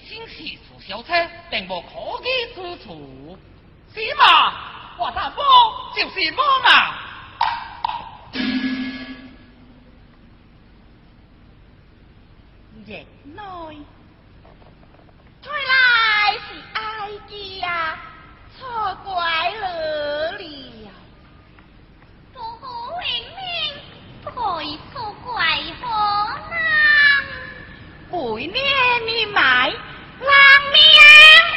心系出小车，并无可疑之处。是嘛？我大哥就是我嘛。热闹，看来是哀家错怪了你呀。不过明明可以错怪好难，为你嘛。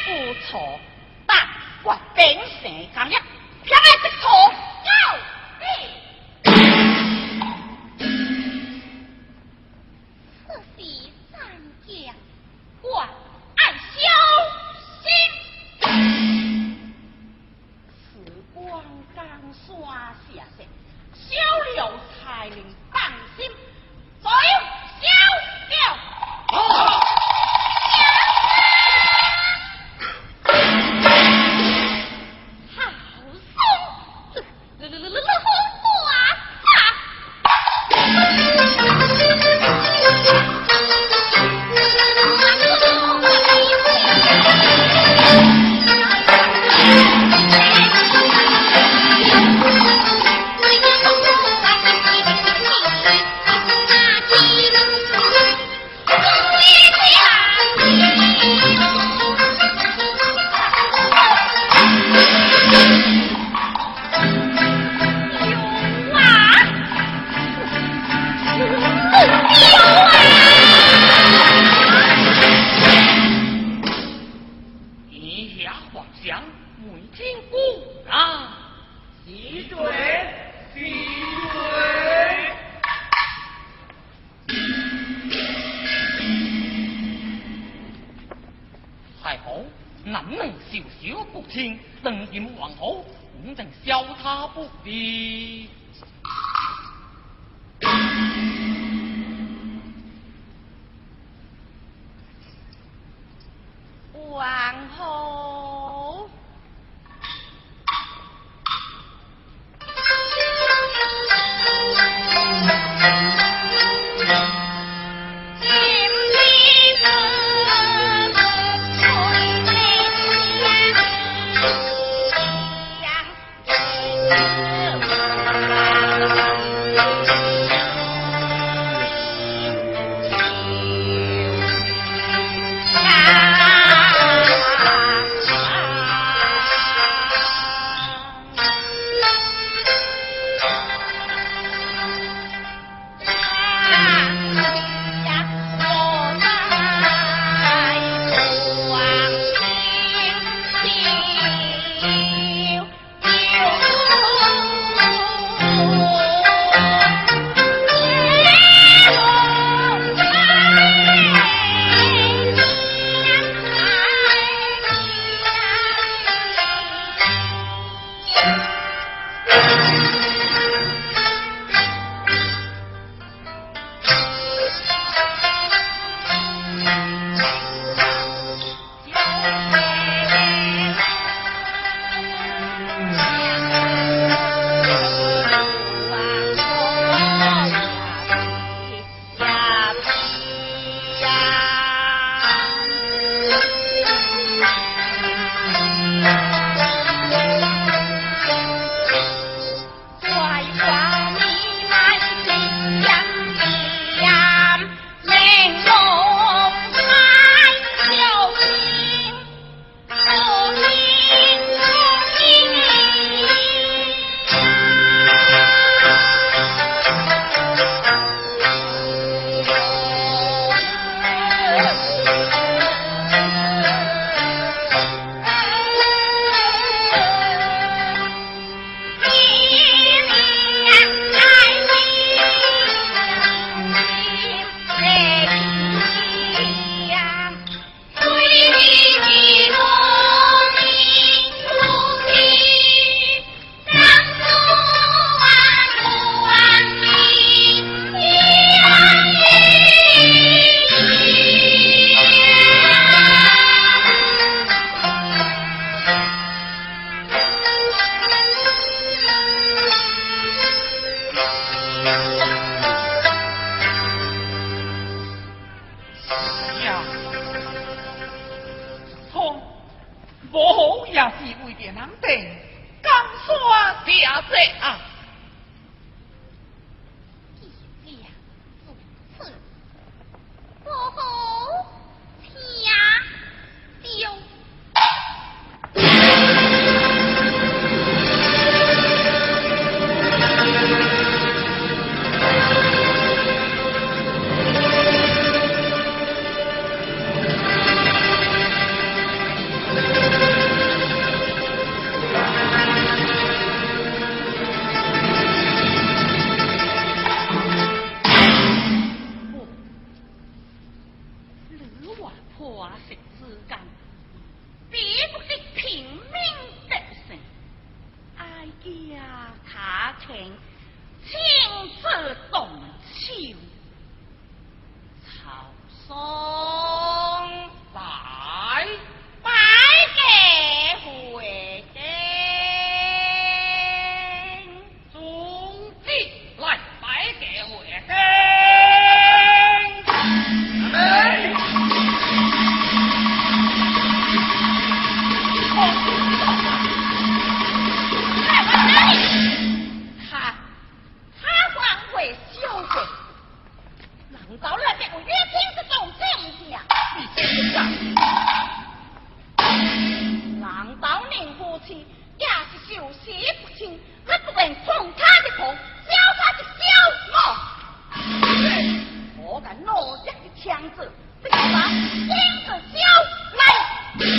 不错，但我本事刚一。刚山下石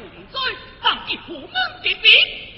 来，念。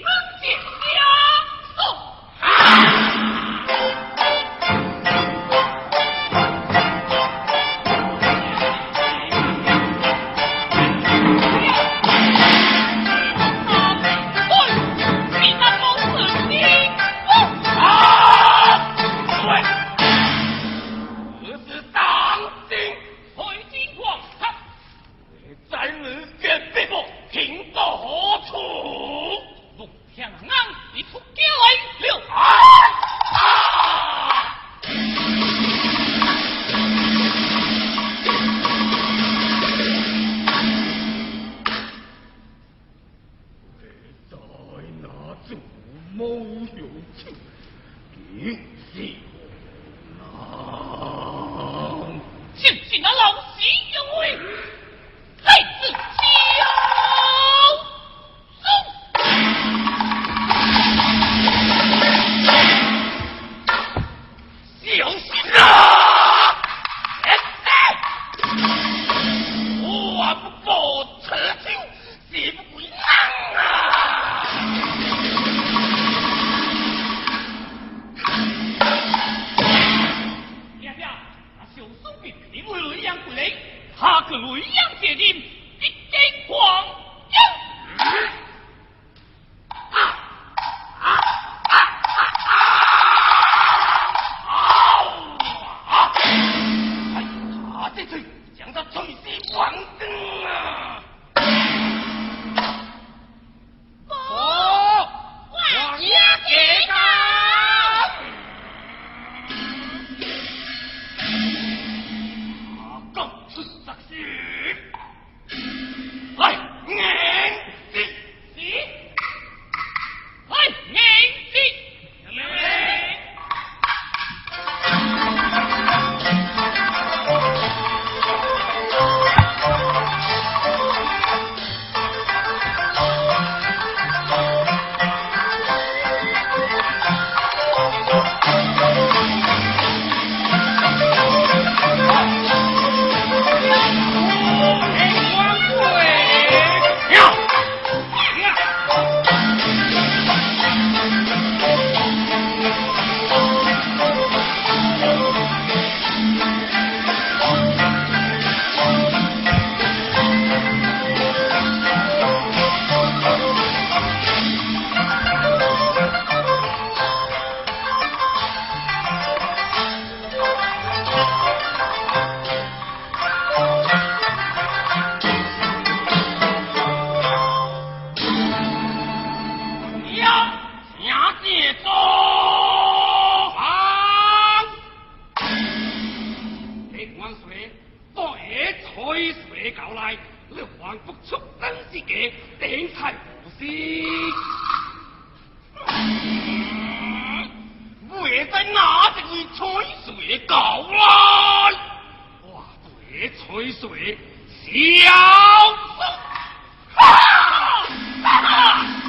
这个这才不是。会在哪着你吹水搞来。哇别吹水小松啊啊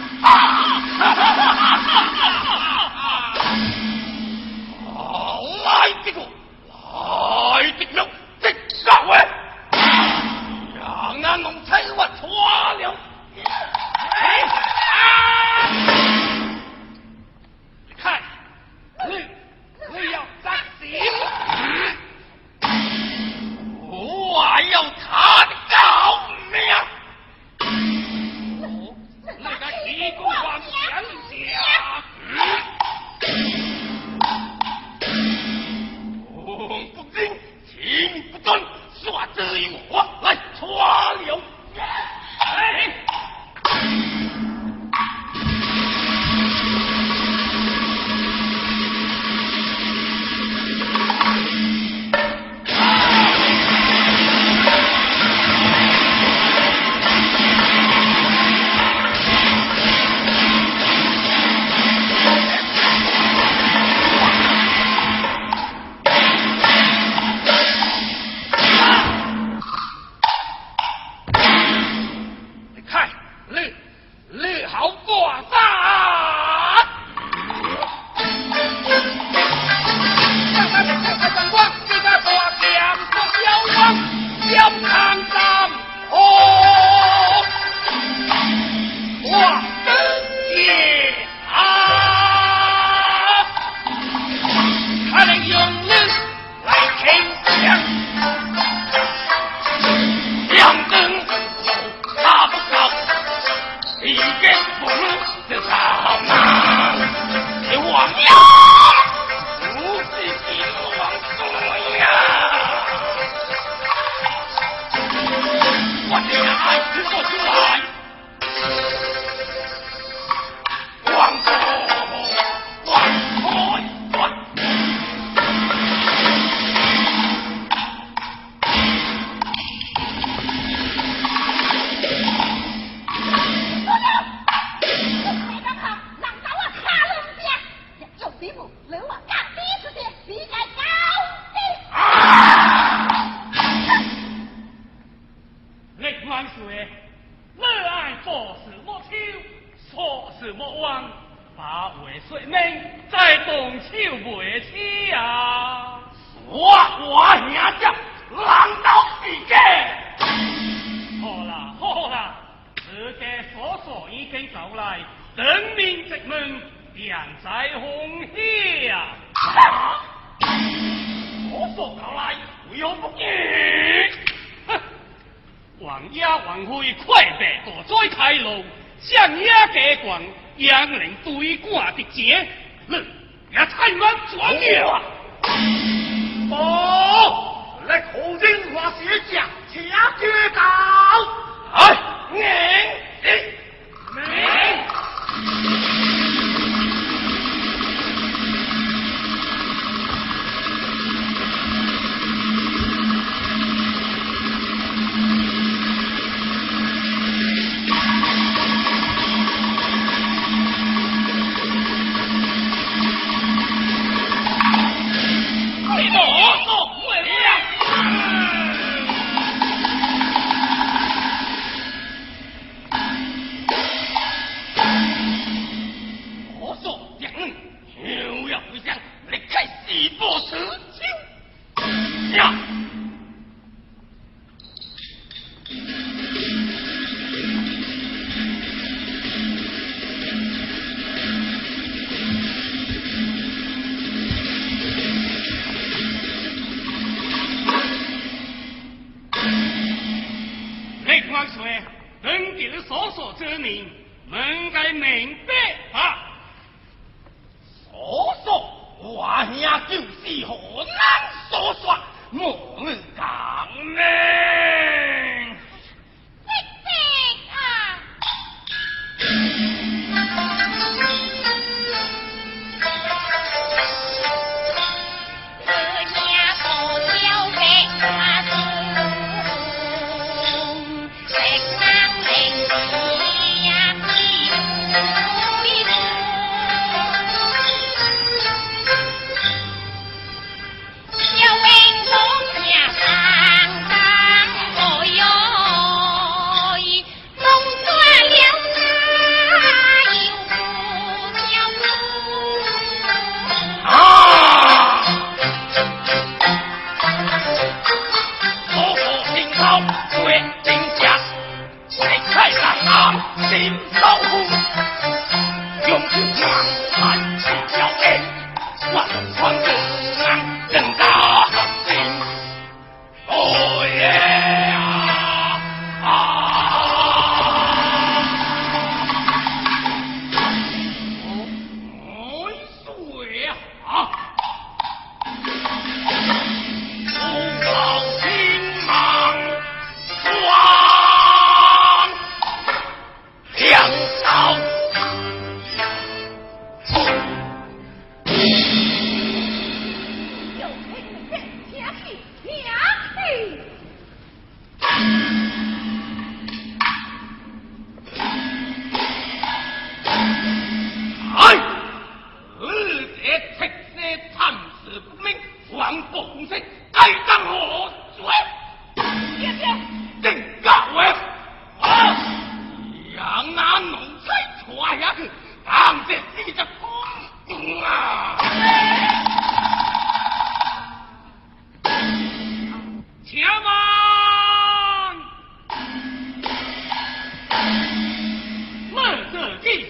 是将天绝高。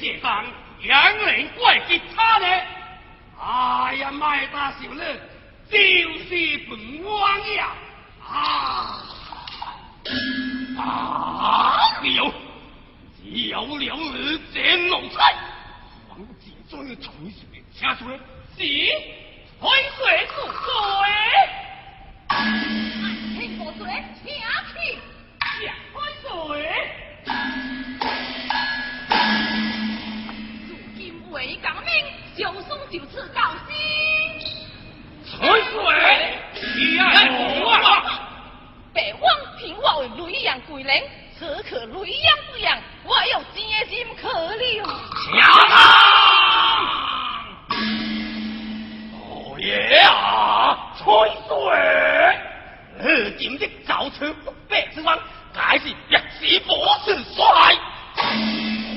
协商，两人怪给他呢？哎呀，麦大小乐，就是不王呀！啊啊！有，有了你这奴才，王杰终的从你这掐出来，行，回水不回？九送九次到西崔思伟一二三北望我为雷阳鬼灵此刻雷阳之阳我有接心可令小爷啊崔思伟今的造成不败之王开一时不士衰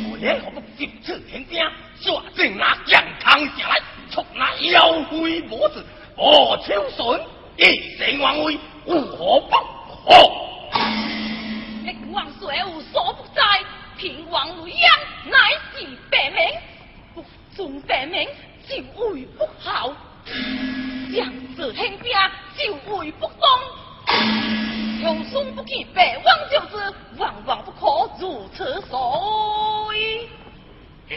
五年可的九次田兵抓紧那健扛下来，从那腰灰脖子何秋顺一身王威无何不可。你王虽无所不在，平王雷央乃是百名，不尊百名就为不孝，将士轻兵就为不忠。穷孙不见百王救之，万万不可如此所为。哎，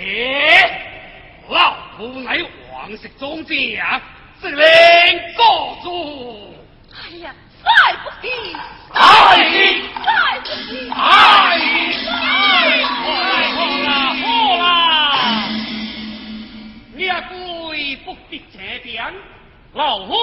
老夫乃王石中将，直令告主。哎呀，再不敌，再，再不敌，再不敌，啦好啦！你也归不必这边，老夫。